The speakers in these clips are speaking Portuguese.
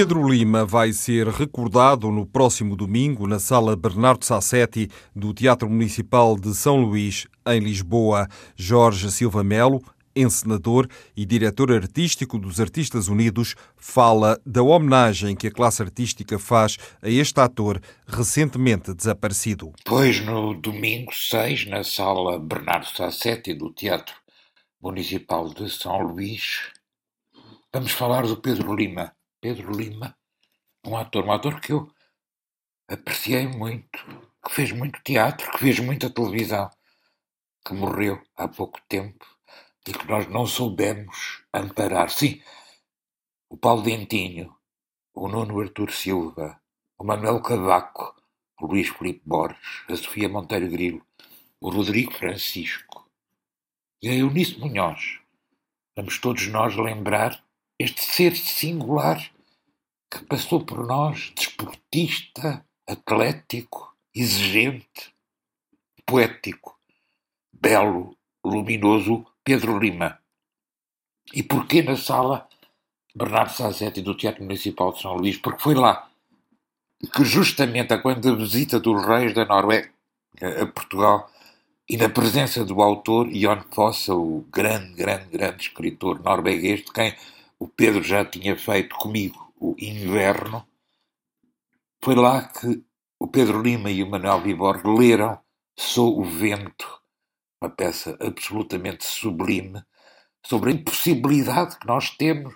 Pedro Lima vai ser recordado no próximo domingo na Sala Bernardo Sassetti do Teatro Municipal de São Luís, em Lisboa. Jorge Silva Melo, encenador e diretor artístico dos Artistas Unidos, fala da homenagem que a classe artística faz a este ator recentemente desaparecido. Pois no domingo 6, na Sala Bernardo Sassetti do Teatro Municipal de São Luís, vamos falar do Pedro Lima Pedro Lima, um ator, um ator que eu apreciei muito, que fez muito teatro, que fez muita televisão, que morreu há pouco tempo e que nós não soubemos amparar. Sim, o Paulo Dentinho, o Nuno Artur Silva, o Manuel Cavaco, o Luís Filipe Borges, a Sofia Monteiro Grilo, o Rodrigo Francisco e a Eunice Munhoz. Vamos todos nós lembrar este ser singular que passou por nós, desportista, atlético, exigente, poético, belo, luminoso Pedro Lima. E porquê na sala Bernardo Sassetti do Teatro Municipal de São Luís? Porque foi lá que justamente quando a visita dos reis da Noruega a Portugal e na presença do autor Jon Fossa, o grande, grande, grande escritor norueguês, de quem o Pedro já tinha feito comigo o Inverno, foi lá que o Pedro Lima e o Manuel Vibor leram Sou o Vento, uma peça absolutamente sublime sobre a impossibilidade que nós temos,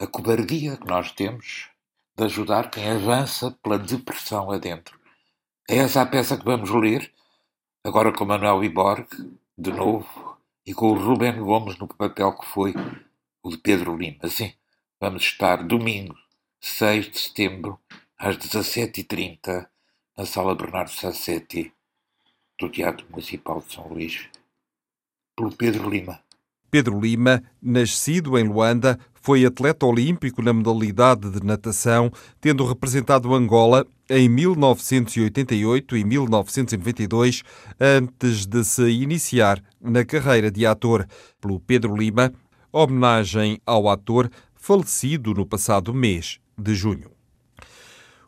a cobardia que nós temos de ajudar quem avança pela depressão adentro. É essa a peça que vamos ler, agora com Manuel Viborg, de novo, e com o Ruben Gomes no papel que foi o de Pedro Lima. Sim, vamos estar domingo, 6 de setembro, às 17h30, na Sala Bernardo Sassetti, do Teatro Municipal de São Luís, pelo Pedro Lima. Pedro Lima, nascido em Luanda, foi atleta olímpico na modalidade de natação, tendo representado Angola em 1988 e 1992, antes de se iniciar na carreira de ator. Pelo Pedro Lima, homenagem ao ator falecido no passado mês de junho.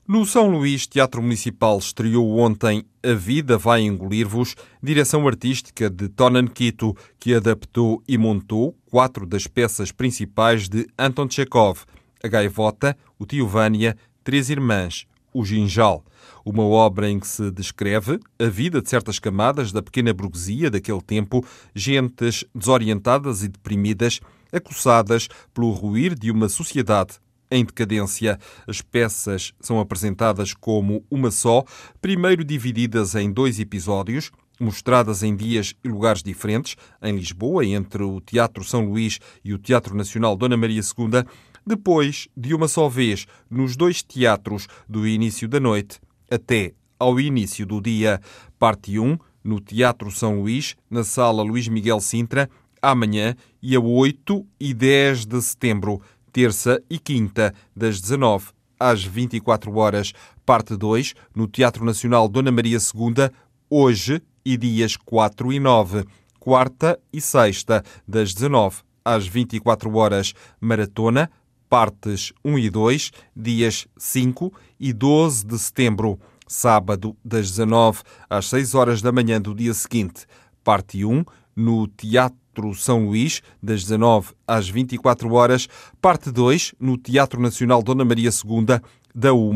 No São Luís Teatro Municipal estreou ontem A Vida Vai Engolir-vos, direção artística de Tonan Quito, que adaptou e montou quatro das peças principais de Anton Chekhov, A Gaivota, O Tio Vânia, Três Irmãs, O Ginjal. Uma obra em que se descreve a vida de certas camadas da pequena burguesia daquele tempo, gentes desorientadas e deprimidas, acossadas pelo ruir de uma sociedade em decadência. As peças são apresentadas como uma só, primeiro divididas em dois episódios, mostradas em dias e lugares diferentes, em Lisboa, entre o Teatro São Luís e o Teatro Nacional Dona Maria II, depois de uma só vez nos dois teatros do início da noite até ao início do dia. Parte 1, no Teatro São Luís, na Sala Luís Miguel Sintra, amanhã e a 8 e 10 de setembro terça e quinta, das 19 às 24 horas. Parte 2, no Teatro Nacional Dona Maria II, hoje e dias 4 e 9. Quarta e sexta, das 19 às 24 horas. Maratona, partes 1 e 2, dias 5 e 12 de setembro. Sábado, das 19 às 6 horas da manhã do dia seguinte. Parte 1, no Teatro Teatro São Luís, das 19 às 24 horas. Parte 2, no Teatro Nacional Dona Maria II, da 1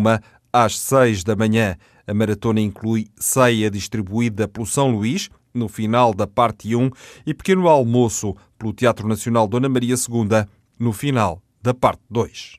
às 6 da manhã. A maratona inclui ceia distribuída pelo São Luís, no final da parte 1, e pequeno almoço pelo Teatro Nacional Dona Maria II, no final da parte 2.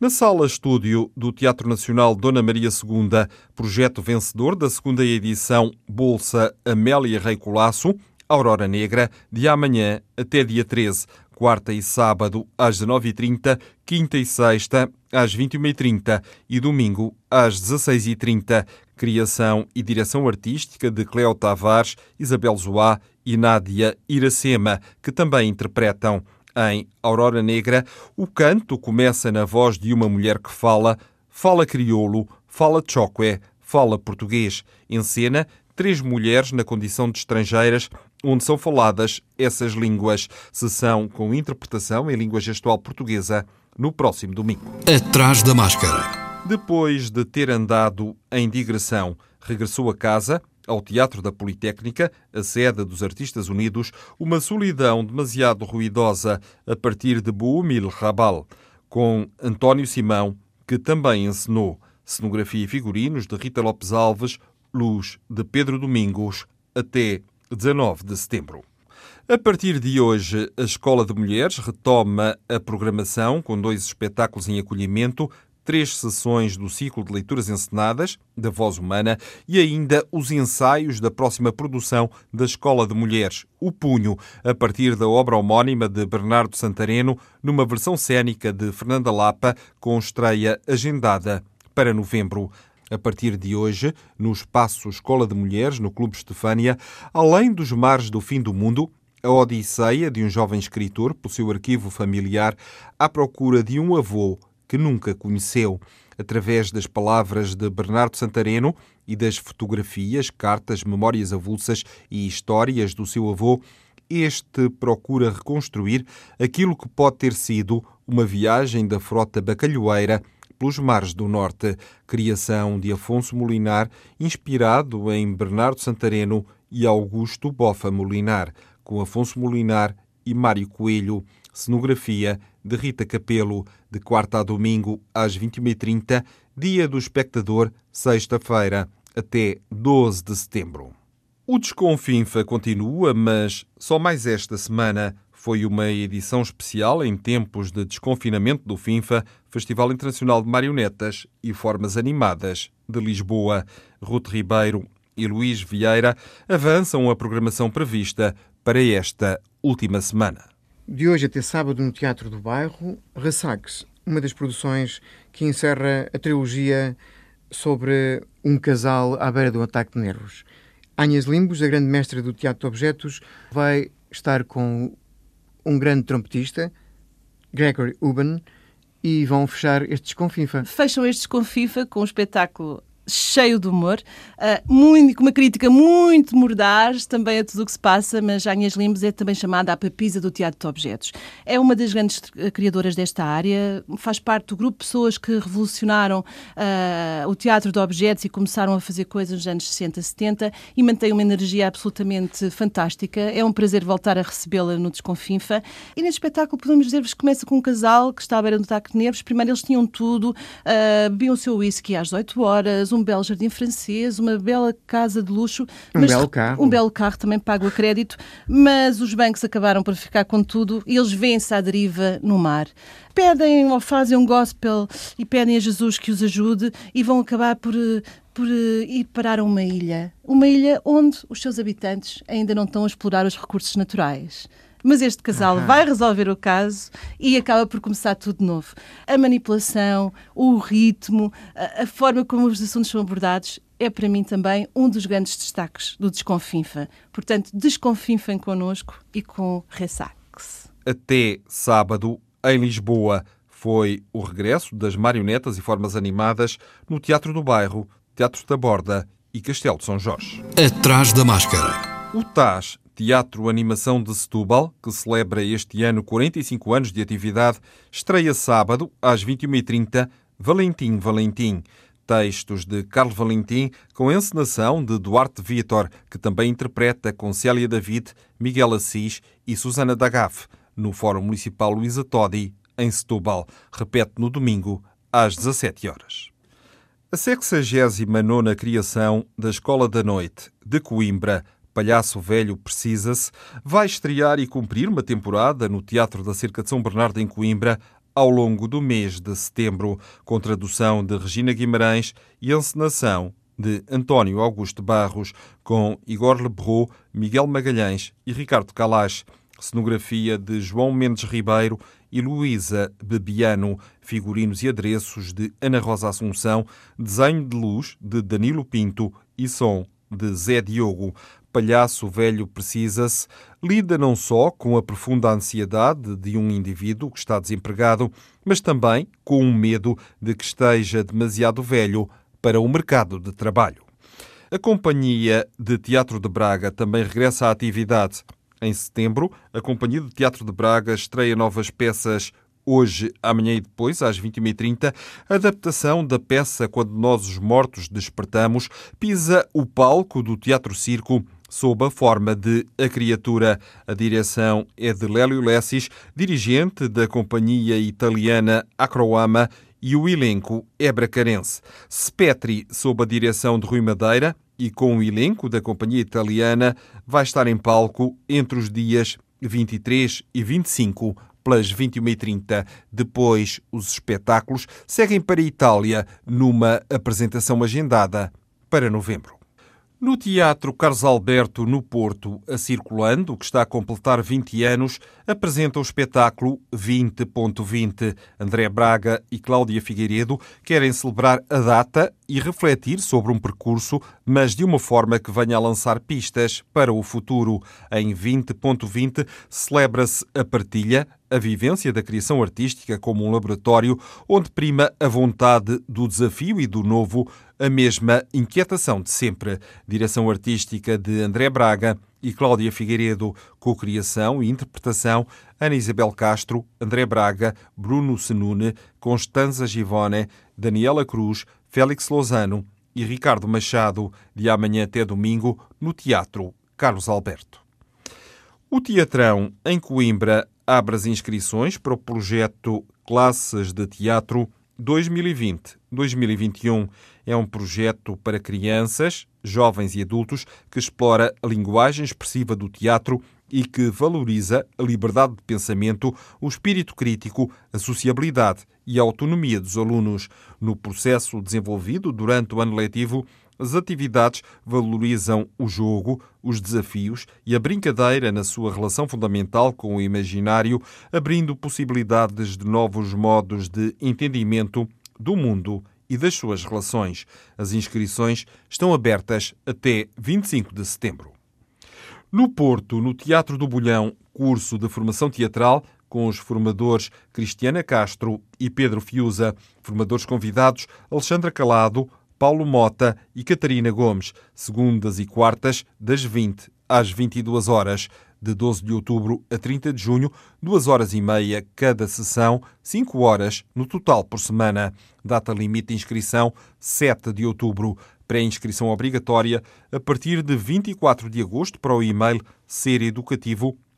Na sala estúdio do Teatro Nacional Dona Maria II, projeto vencedor da segunda edição Bolsa Amélia Rei Colasso, Aurora Negra, de amanhã até dia 13, quarta e sábado às 19h30, quinta e sexta às 21h30 e domingo às 16h30. Criação e direção artística de Cleo Tavares, Isabel Zoá e Nádia Iracema, que também interpretam. Em Aurora Negra, o canto começa na voz de uma mulher que fala, fala crioulo, fala choque, fala português. Em cena, três mulheres na condição de estrangeiras, onde são faladas essas línguas. Sessão com interpretação em língua gestual portuguesa no próximo domingo. Atrás da máscara. Depois de ter andado em digressão, regressou a casa ao Teatro da Politécnica, a sede dos Artistas Unidos, uma solidão demasiado ruidosa a partir de Boumil Rabal, com António Simão, que também encenou cenografia e figurinos de Rita Lopes Alves, luz de Pedro Domingos, até 19 de setembro. A partir de hoje, a Escola de Mulheres retoma a programação com dois espetáculos em acolhimento, três sessões do ciclo de leituras encenadas, da voz humana, e ainda os ensaios da próxima produção da Escola de Mulheres, O Punho, a partir da obra homónima de Bernardo Santareno, numa versão cênica de Fernanda Lapa, com estreia agendada para novembro. A partir de hoje, no espaço Escola de Mulheres, no Clube Estefânia, além dos mares do fim do mundo, a odisseia de um jovem escritor, pelo seu arquivo familiar, à procura de um avô que nunca conheceu. Através das palavras de Bernardo Santareno e das fotografias, cartas, memórias avulsas e histórias do seu avô, este procura reconstruir aquilo que pode ter sido uma viagem da frota bacalhoeira pelos mares do norte, criação de Afonso Molinar, inspirado em Bernardo Santareno e Augusto Bofa Molinar, com Afonso Molinar e Mário Coelho, cenografia de Rita Capelo, de quarta a domingo às 21h30, dia do espectador, sexta-feira, até 12 de setembro. O Desconfinfa continua, mas só mais esta semana foi uma edição especial em tempos de desconfinamento do FINFA, Festival Internacional de Marionetas e Formas Animadas de Lisboa. Ruth Ribeiro e Luís Vieira avançam a programação prevista para esta última semana. De hoje até sábado no Teatro do Bairro, Ressaques, uma das produções que encerra a trilogia sobre um casal à beira do ataque de nervos. Agnes Limbos, a grande mestra do teatro de objetos, vai estar com um grande trompetista, Gregory Uben, e vão fechar este desconfifa. Fecham este desconfifa com um espetáculo cheio de humor, uh, muito, com uma crítica muito mordaz também a tudo o que se passa, mas a Agnes Limbos é também chamada a papisa do teatro de objetos. É uma das grandes criadoras desta área, faz parte do grupo de pessoas que revolucionaram uh, o teatro de objetos e começaram a fazer coisas nos anos 60, 70 e mantém uma energia absolutamente fantástica. É um prazer voltar a recebê-la no Desconfinfa. E neste espetáculo podemos dizer-vos que começa com um casal que está à beira do ataque de nervos. Primeiro eles tinham tudo, uh, bebiam o seu whisky às 8 horas, um belo jardim francês, uma bela casa de luxo. Um mas, belo carro. Um belo carro também pago a crédito, mas os bancos acabaram por ficar com tudo e eles vêm-se à deriva no mar. Pedem ou fazem um gospel e pedem a Jesus que os ajude e vão acabar por por ir parar a uma ilha. Uma ilha onde os seus habitantes ainda não estão a explorar os recursos naturais. Mas este casal Aham. vai resolver o caso e acaba por começar tudo de novo. A manipulação, o ritmo, a, a forma como os assuntos são abordados é para mim também um dos grandes destaques do Desconfinfa. Portanto, desconfinfem connosco e com Ressax. Até sábado, em Lisboa, foi o regresso das marionetas e formas animadas no Teatro do Bairro, Teatro da Borda e Castelo de São Jorge. Atrás da máscara. O TAS, Teatro Animação de Setúbal, que celebra este ano 45 anos de atividade, estreia sábado, às 21h30, Valentim Valentim. Textos de Carlos Valentim, com encenação de Duarte Vitor, que também interpreta com Célia David, Miguel Assis e Susana Dagaf, no Fórum Municipal Luísa Todi, em Setúbal. Repete no domingo, às 17 horas. A 69 criação da Escola da Noite, de Coimbra, Palhaço Velho Precisa-se, vai estrear e cumprir uma temporada no Teatro da Cerca de São Bernardo, em Coimbra, ao longo do mês de setembro, com tradução de Regina Guimarães e encenação de António Augusto Barros, com Igor Lebrou, Miguel Magalhães e Ricardo Calache. Cenografia de João Mendes Ribeiro e Luísa Bebiano, figurinos e adereços de Ana Rosa Assunção, desenho de luz de Danilo Pinto e som de Zé Diogo. Palhaço Velho Precisa-se lida não só com a profunda ansiedade de um indivíduo que está desempregado, mas também com o medo de que esteja demasiado velho para o mercado de trabalho. A Companhia de Teatro de Braga também regressa à atividade. Em setembro, a Companhia de Teatro de Braga estreia novas peças hoje, amanhã e depois, às 21h30, a adaptação da peça Quando Nós os Mortos Despertamos pisa o palco do Teatro Circo sob a forma de A Criatura. A direção é de Lélio Lessis, dirigente da companhia italiana Acroama e o elenco é bracarense. Spetri, sob a direção de Rui Madeira e com o elenco da companhia italiana, vai estar em palco entre os dias 23 e 25 pelas 21h30. Depois, os espetáculos seguem para a Itália numa apresentação agendada para novembro. No Teatro Carlos Alberto, no Porto, a Circulando, que está a completar 20 anos, apresenta o espetáculo 20.20. André Braga e Cláudia Figueiredo querem celebrar a data e refletir sobre um percurso, mas de uma forma que venha a lançar pistas para o futuro. Em 20.20 celebra-se a partilha, a vivência da criação artística como um laboratório onde prima a vontade do desafio e do novo, a mesma inquietação de sempre. Direção artística de André Braga e Cláudia Figueiredo, co-criação e interpretação Ana Isabel Castro, André Braga, Bruno Senune, Constanza Givone, Daniela Cruz, Félix Lozano e Ricardo Machado, de amanhã até domingo, no Teatro Carlos Alberto. O Teatrão, em Coimbra, abre as inscrições para o projeto Classes de Teatro 2020-2021. É um projeto para crianças, jovens e adultos que explora a linguagem expressiva do teatro e que valoriza a liberdade de pensamento, o espírito crítico, a sociabilidade e a autonomia dos alunos. No processo desenvolvido durante o ano letivo, as atividades valorizam o jogo, os desafios e a brincadeira na sua relação fundamental com o imaginário, abrindo possibilidades de novos modos de entendimento do mundo e das suas relações. As inscrições estão abertas até 25 de setembro. No Porto, no Teatro do Bolhão, curso de formação teatral com os formadores Cristiana Castro e Pedro Fiuza, formadores convidados Alexandra Calado, Paulo Mota e Catarina Gomes, segundas e quartas, das 20 às 22 horas, de 12 de outubro a 30 de junho, 2 horas e meia cada sessão, 5 horas no total por semana. Data limite de inscrição 7 de outubro. Pré-inscrição obrigatória a partir de 24 de agosto para o e-mail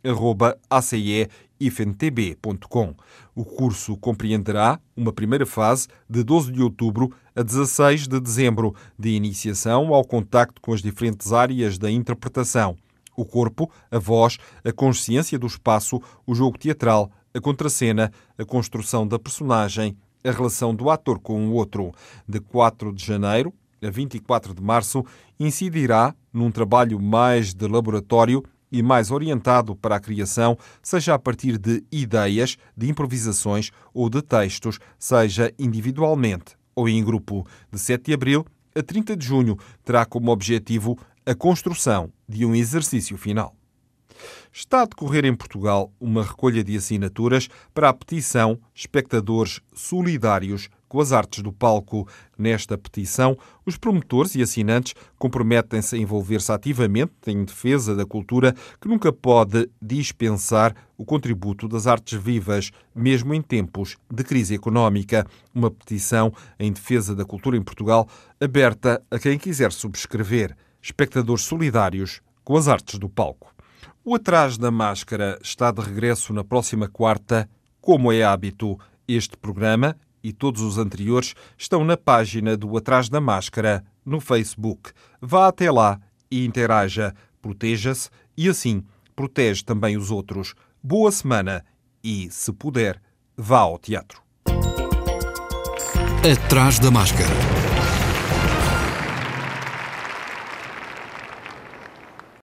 sereeducativo.ace.ifntb.com. O curso compreenderá uma primeira fase de 12 de outubro a 16 de dezembro, de iniciação ao contacto com as diferentes áreas da interpretação o corpo, a voz, a consciência do espaço, o jogo teatral, a contracena, a construção da personagem, a relação do ator com o outro. De 4 de janeiro a 24 de março, incidirá num trabalho mais de laboratório e mais orientado para a criação, seja a partir de ideias, de improvisações ou de textos, seja individualmente ou em grupo. De 7 de abril a 30 de junho, terá como objetivo a construção de um exercício final. Está a decorrer em Portugal uma recolha de assinaturas para a petição Espectadores Solidários com as Artes do Palco. Nesta petição, os promotores e assinantes comprometem-se a envolver-se ativamente em defesa da cultura que nunca pode dispensar o contributo das artes vivas, mesmo em tempos de crise económica. Uma petição em defesa da cultura em Portugal aberta a quem quiser subscrever espectadores solidários com as artes do palco. O Atrás da Máscara está de regresso na próxima quarta. Como é hábito, este programa e todos os anteriores estão na página do Atrás da Máscara no Facebook. Vá até lá e interaja, proteja-se e assim protege também os outros. Boa semana e, se puder, vá ao teatro. Atrás da máscara.